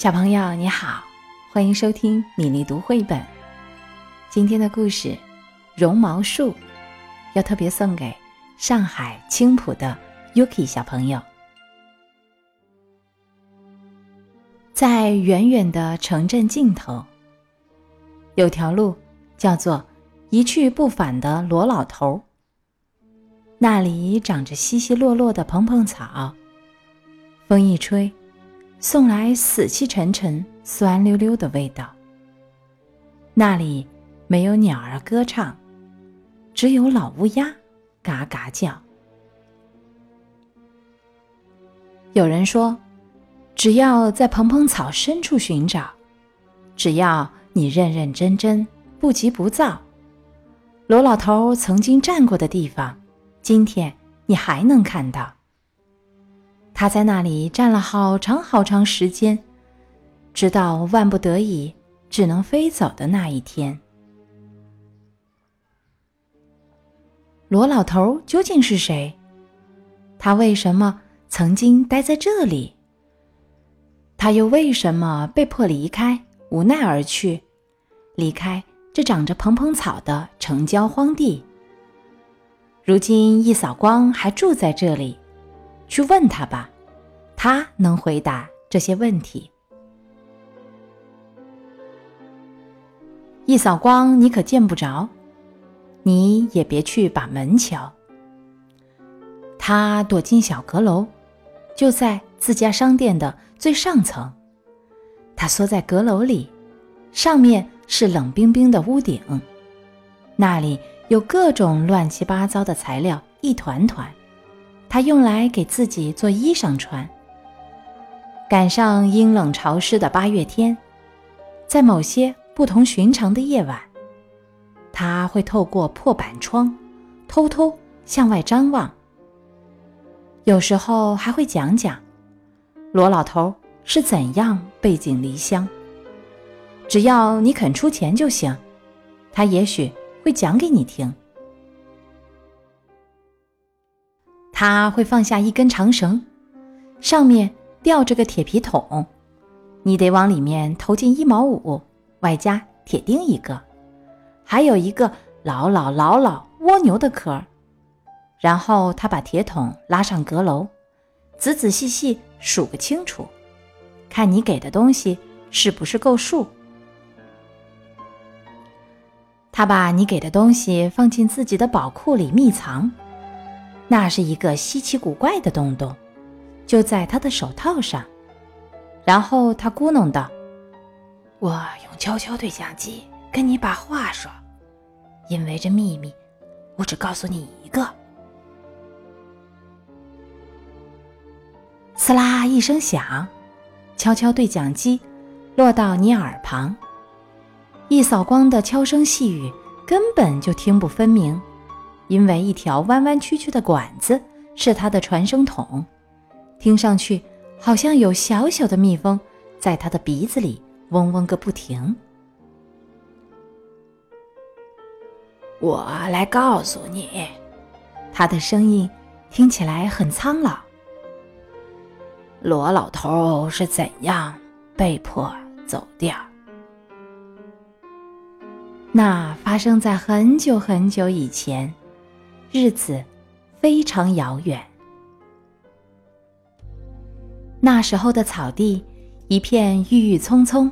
小朋友你好，欢迎收听米粒读绘本。今天的故事《绒毛树》要特别送给上海青浦的 Yuki 小朋友。在远远的城镇尽头，有条路叫做“一去不返的罗老头”。那里长着稀稀落落的蓬蓬草，风一吹。送来死气沉沉、酸溜溜的味道。那里没有鸟儿歌唱，只有老乌鸦嘎嘎叫。有人说，只要在蓬蓬草深处寻找，只要你认认真真、不急不躁，罗老头曾经站过的地方，今天你还能看到。他在那里站了好长好长时间，直到万不得已只能飞走的那一天。罗老头究竟是谁？他为什么曾经待在这里？他又为什么被迫离开，无奈而去，离开这长着蓬蓬草的城郊荒地？如今一扫光还住在这里。去问他吧，他能回答这些问题。一扫光，你可见不着，你也别去把门敲。他躲进小阁楼，就在自家商店的最上层。他缩在阁楼里，上面是冷冰冰的屋顶，那里有各种乱七八糟的材料，一团团。他用来给自己做衣裳穿。赶上阴冷潮湿的八月天，在某些不同寻常的夜晚，他会透过破板窗，偷偷向外张望。有时候还会讲讲，罗老头是怎样背井离乡。只要你肯出钱就行，他也许会讲给你听。他会放下一根长绳，上面吊着个铁皮桶，你得往里面投进一毛五，外加铁钉一个，还有一个老老老老蜗牛的壳。然后他把铁桶拉上阁楼，仔仔细细数个清楚，看你给的东西是不是够数。他把你给的东西放进自己的宝库里密藏。那是一个稀奇古怪的洞洞，就在他的手套上。然后他咕哝道：“我用悄悄对讲机跟你把话说，因为这秘密，我只告诉你一个。”刺啦一声响，悄悄对讲机落到你耳旁，一扫光的悄声细语根本就听不分明。因为一条弯弯曲曲的管子是他的传声筒，听上去好像有小小的蜜蜂在他的鼻子里嗡嗡个不停。我来告诉你，他的声音听起来很苍老。罗老头是怎样被迫走掉？那发生在很久很久以前。日子非常遥远。那时候的草地一片郁郁葱葱，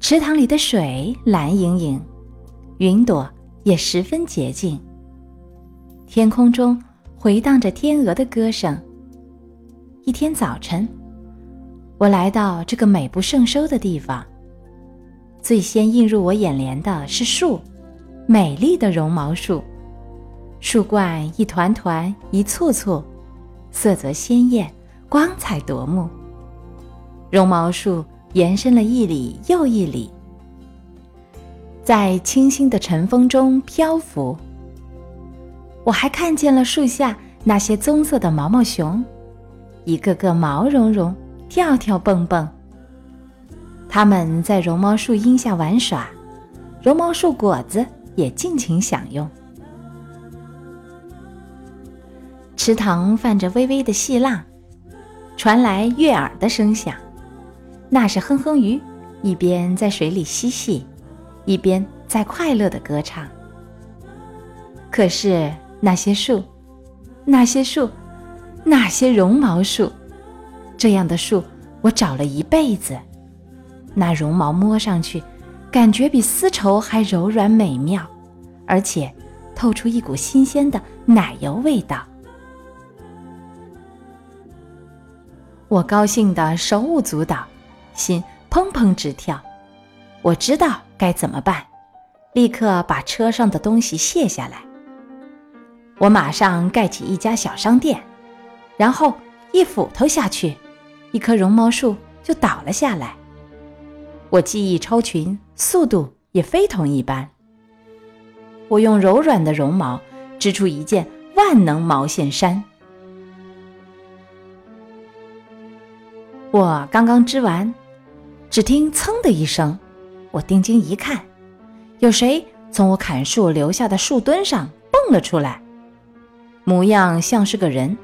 池塘里的水蓝盈盈，云朵也十分洁净。天空中回荡着天鹅的歌声。一天早晨，我来到这个美不胜收的地方。最先映入我眼帘的是树，美丽的绒毛树。树冠一团团，一簇簇，色泽鲜艳，光彩夺目。绒毛树延伸了一里又一里，在清新的晨风中漂浮。我还看见了树下那些棕色的毛毛熊，一个个毛茸茸，跳跳蹦蹦。它们在绒毛树荫下玩耍，绒毛树果子也尽情享用。池塘泛着微微的细浪，传来悦耳的声响。那是哼哼鱼，一边在水里嬉戏，一边在快乐的歌唱。可是那些树，那些树，那些绒毛树，这样的树我找了一辈子。那绒毛摸上去，感觉比丝绸还柔软美妙，而且透出一股新鲜的奶油味道。我高兴得手舞足蹈，心砰砰直跳。我知道该怎么办，立刻把车上的东西卸下来。我马上盖起一家小商店，然后一斧头下去，一棵绒毛树就倒了下来。我技艺超群，速度也非同一般。我用柔软的绒毛织出一件万能毛线衫。我刚刚织完，只听“噌”的一声，我定睛一看，有谁从我砍树留下的树墩上蹦了出来，模样像是个人，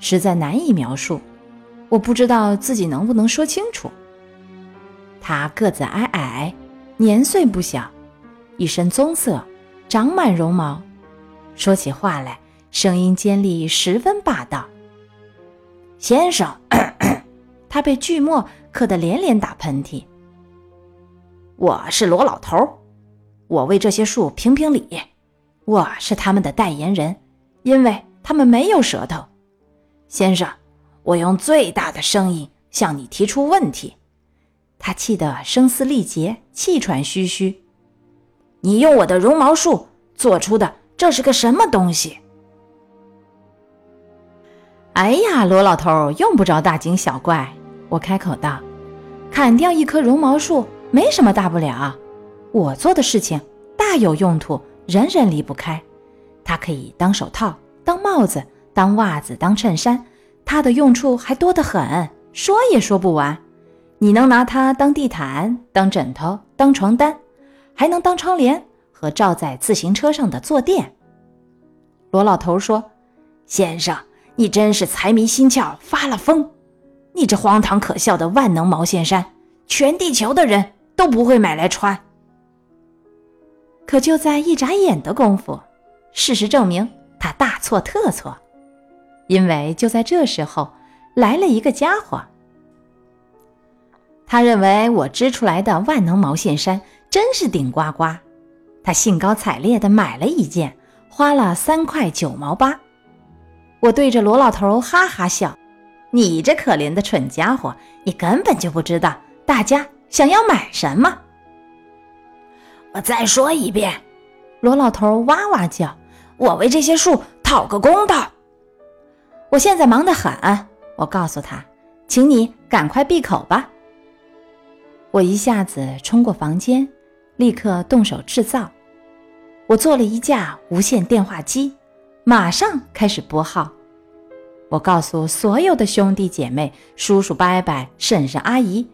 实在难以描述。我不知道自己能不能说清楚。他个子矮矮，年岁不小，一身棕色，长满绒毛，说起话来声音尖利，十分霸道。先生。他被锯末磕得连连打喷嚏。我是罗老头，我为这些树评评理。我是他们的代言人，因为他们没有舌头。先生，我用最大的声音向你提出问题。他气得声嘶力竭，气喘吁吁。你用我的绒毛树做出的这是个什么东西？哎呀，罗老头用不着大惊小怪。我开口道：“砍掉一棵绒毛树没什么大不了，我做的事情大有用途，人人离不开。它可以当手套、当帽子、当袜子、当衬衫，它的用处还多得很，说也说不完。你能拿它当地毯、当枕头、当床单，还能当窗帘和罩在自行车上的坐垫。”罗老头说：“先生，你真是财迷心窍，发了疯。”你这荒唐可笑的万能毛线衫，全地球的人都不会买来穿。可就在一眨眼的功夫，事实证明他大错特错，因为就在这时候来了一个家伙。他认为我织出来的万能毛线衫真是顶呱呱，他兴高采烈地买了一件，花了三块九毛八。我对着罗老头哈哈笑。你这可怜的蠢家伙，你根本就不知道大家想要买什么。我再说一遍，罗老头哇哇叫：“我为这些树讨个公道。”我现在忙得很，我告诉他：“请你赶快闭口吧。”我一下子冲过房间，立刻动手制造。我做了一架无线电话机，马上开始拨号。我告诉所有的兄弟姐妹、叔叔伯伯、婶婶阿姨，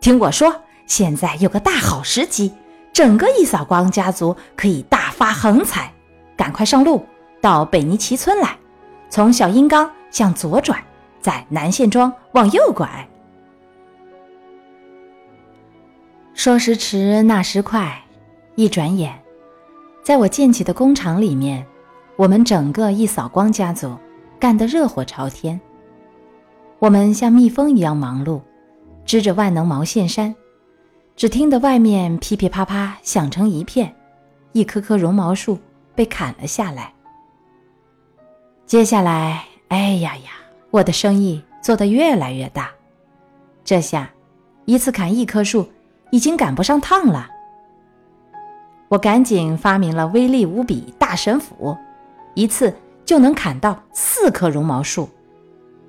听我说，现在有个大好时机，整个一扫光家族可以大发横财，赶快上路，到北尼奇村来，从小阴缸向左转，在南县庄往右拐。说时迟，那时快，一转眼，在我建起的工厂里面，我们整个一扫光家族。干得热火朝天，我们像蜜蜂一样忙碌，织着万能毛线衫。只听得外面噼噼啪啪响成一片，一棵棵绒毛树被砍了下来。接下来，哎呀呀，我的生意做得越来越大。这下，一次砍一棵树已经赶不上趟了。我赶紧发明了威力无比大神斧，一次。就能砍到四棵绒毛树，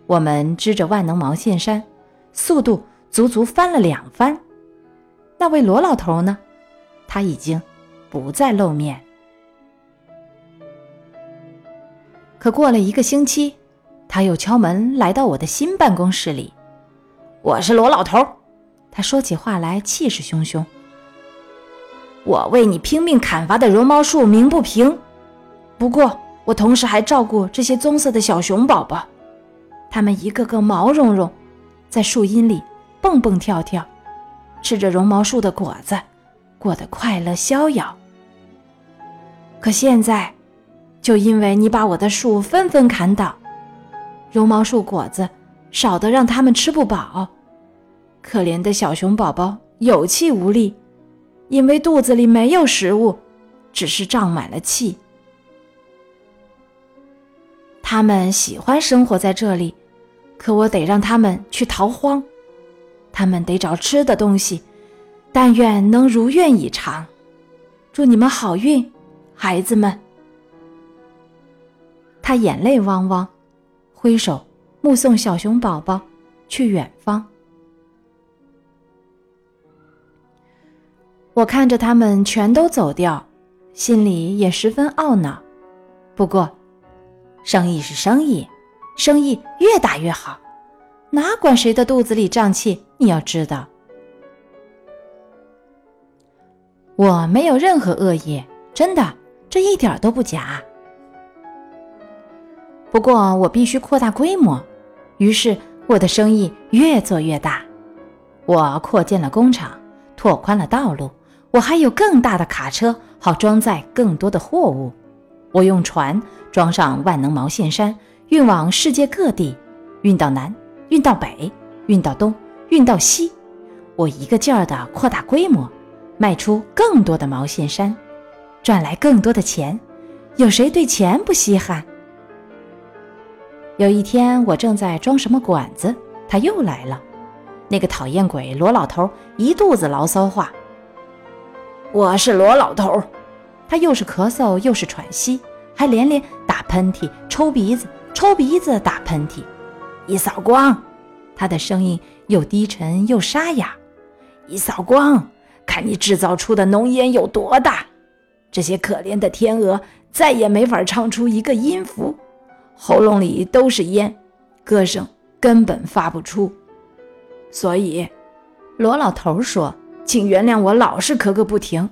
我们织着万能毛线衫，速度足足翻了两番。那位罗老头呢？他已经不再露面。可过了一个星期，他又敲门来到我的新办公室里。我是罗老头，他说起话来气势汹汹。我为你拼命砍伐的绒毛树鸣不平，不过。我同时还照顾这些棕色的小熊宝宝，它们一个个毛茸茸，在树荫里蹦蹦跳跳，吃着绒毛树的果子，过得快乐逍遥。可现在，就因为你把我的树纷纷砍倒，绒毛树果子少得让它们吃不饱，可怜的小熊宝宝有气无力，因为肚子里没有食物，只是胀满了气。他们喜欢生活在这里，可我得让他们去逃荒。他们得找吃的东西，但愿能如愿以偿。祝你们好运，孩子们。他眼泪汪汪，挥手目送小熊宝宝去远方。我看着他们全都走掉，心里也十分懊恼。不过，生意是生意，生意越大越好，哪管谁的肚子里胀气？你要知道，我没有任何恶意，真的，这一点都不假。不过我必须扩大规模，于是我的生意越做越大。我扩建了工厂，拓宽了道路，我还有更大的卡车，好装载更多的货物。我用船装上万能毛线衫，运往世界各地，运到南，运到北，运到东，运到西。我一个劲儿地扩大规模，卖出更多的毛线衫，赚来更多的钱。有谁对钱不稀罕？有一天，我正在装什么管子，他又来了。那个讨厌鬼罗老头一肚子牢骚话。我是罗老头。他又是咳嗽又是喘息，还连连打喷嚏、抽鼻子、抽鼻子、打喷嚏。一扫光，他的声音又低沉又沙哑。一扫光，看你制造出的浓烟有多大！这些可怜的天鹅再也没法唱出一个音符，喉咙里都是烟，歌声根本发不出。所以，罗老头说：“请原谅我老是咳个不停。”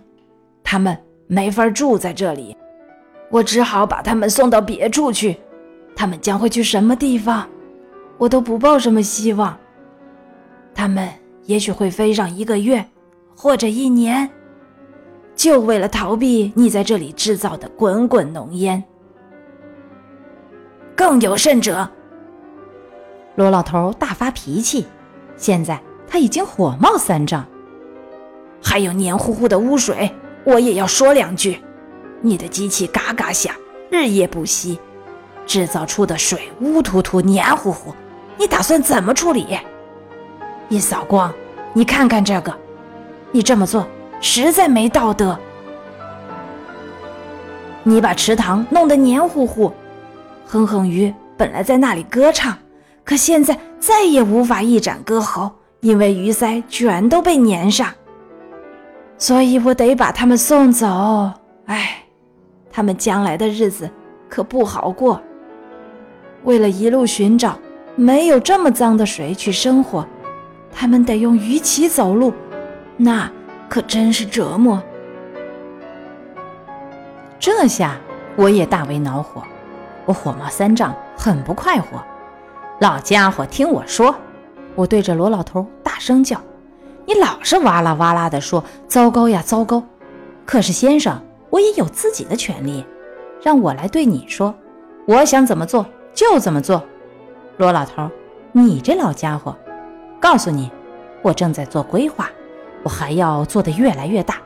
他们。没法住在这里，我只好把他们送到别处去。他们将会去什么地方，我都不抱什么希望。他们也许会飞上一个月，或者一年，就为了逃避你在这里制造的滚滚浓烟。更有甚者，罗老头大发脾气，现在他已经火冒三丈，还有黏糊糊的污水。我也要说两句，你的机器嘎嘎响，日夜不息，制造出的水乌突突、黏糊糊，你打算怎么处理？一扫光，你看看这个，你这么做实在没道德。你把池塘弄得黏糊糊，哼哼鱼本来在那里歌唱，可现在再也无法一展歌喉，因为鱼鳃全都被粘上。所以我得把它们送走。哎，他们将来的日子可不好过。为了一路寻找没有这么脏的水去生活，他们得用鱼鳍走路，那可真是折磨。这下我也大为恼火，我火冒三丈，很不快活。老家伙，听我说！我对着罗老头大声叫。你老是哇啦哇啦地说糟糕呀糟糕，可是先生，我也有自己的权利，让我来对你说，我想怎么做就怎么做。罗老头，你这老家伙，告诉你，我正在做规划，我还要做得越来越大，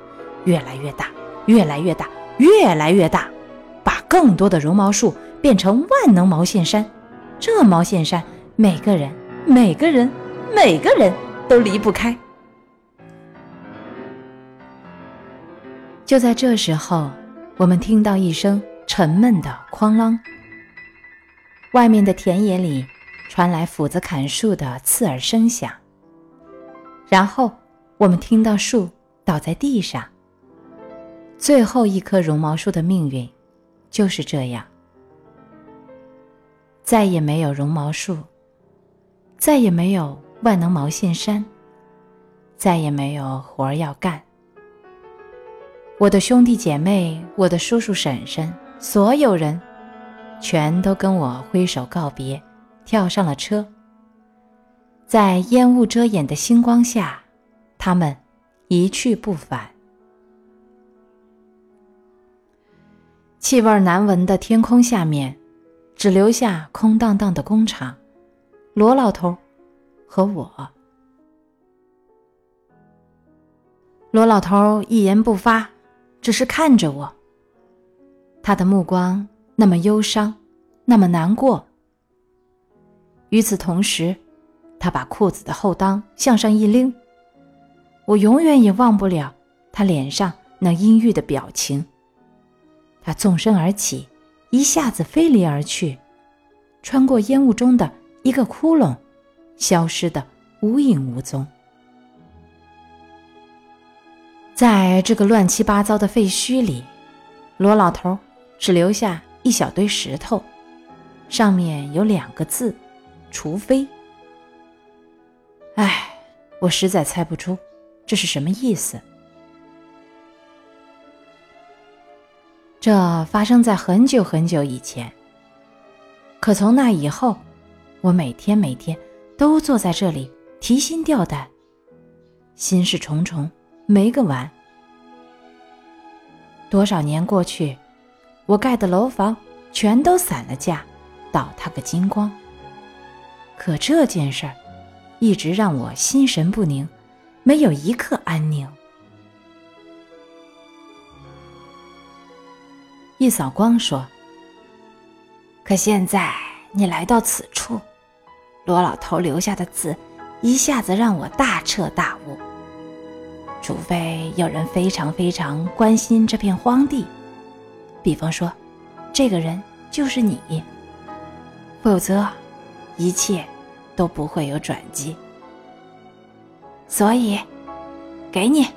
越来越大，越来越大，越来越大，把更多的绒毛树变成万能毛线衫，这毛线衫每个人每个人每个人都离不开。就在这时候，我们听到一声沉闷的“哐啷”，外面的田野里传来斧子砍树的刺耳声响。然后，我们听到树倒在地上。最后一棵绒毛树的命运就是这样，再也没有绒毛树，再也没有万能毛线衫，再也没有活儿要干。我的兄弟姐妹，我的叔叔婶婶，所有人，全都跟我挥手告别，跳上了车。在烟雾遮掩的星光下，他们一去不返。气味难闻的天空下面，只留下空荡荡的工厂，罗老头和我。罗老头一言不发，只是看着我。他的目光那么忧伤，那么难过。与此同时，他把裤子的后裆向上一拎，我永远也忘不了他脸上那阴郁的表情。他纵身而起，一下子飞离而去，穿过烟雾中的一个窟窿，消失的无影无踪。在这个乱七八糟的废墟里，罗老头只留下一小堆石头，上面有两个字：“除非。”唉，我实在猜不出这是什么意思。这发生在很久很久以前。可从那以后，我每天每天都坐在这里提心吊胆，心事重重，没个完。多少年过去，我盖的楼房全都散了架，倒塌个精光。可这件事儿，一直让我心神不宁，没有一刻安宁。一扫光说：“可现在你来到此处，罗老头留下的字，一下子让我大彻大悟。除非有人非常非常关心这片荒地，比方说，这个人就是你，否则，一切都不会有转机。所以，给你。”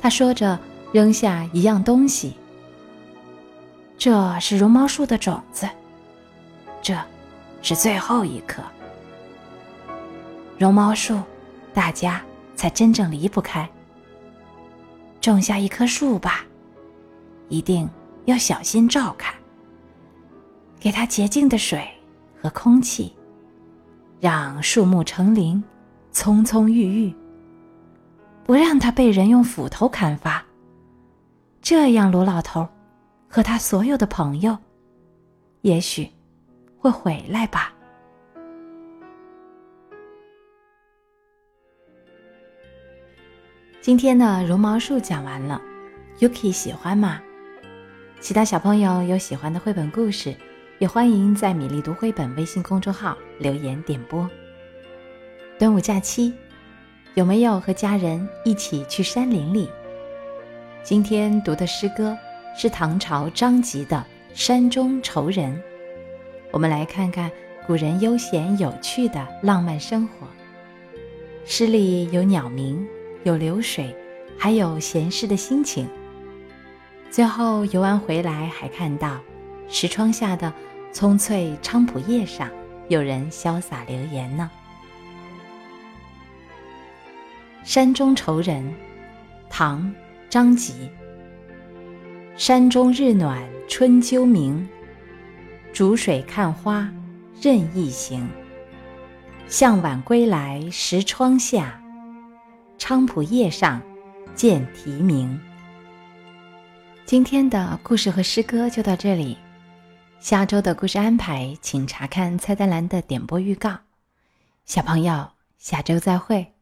他说着。扔下一样东西，这是绒毛树的种子，这是最后一颗。绒毛树，大家才真正离不开。种下一棵树吧，一定要小心照看，给它洁净的水和空气，让树木成林，葱葱郁郁，不让它被人用斧头砍伐。这样，罗老头和他所有的朋友，也许会回来吧。今天的绒毛树讲完了，Yuki 喜欢吗？其他小朋友有喜欢的绘本故事，也欢迎在米粒读绘本微信公众号留言点播。端午假期，有没有和家人一起去山林里？今天读的诗歌是唐朝张籍的《山中愁人》，我们来看看古人悠闲有趣的浪漫生活。诗里有鸟鸣，有流水，还有闲适的心情。最后游玩回来，还看到石窗下的葱翠菖蒲叶上有人潇洒留言呢。《山中愁人》，唐。张籍。山中日暖春秋明，逐水看花任意行。向晚归来时窗下，菖蒲叶上见啼鸣。今天的故事和诗歌就到这里，下周的故事安排请查看菜单栏的点播预告。小朋友，下周再会。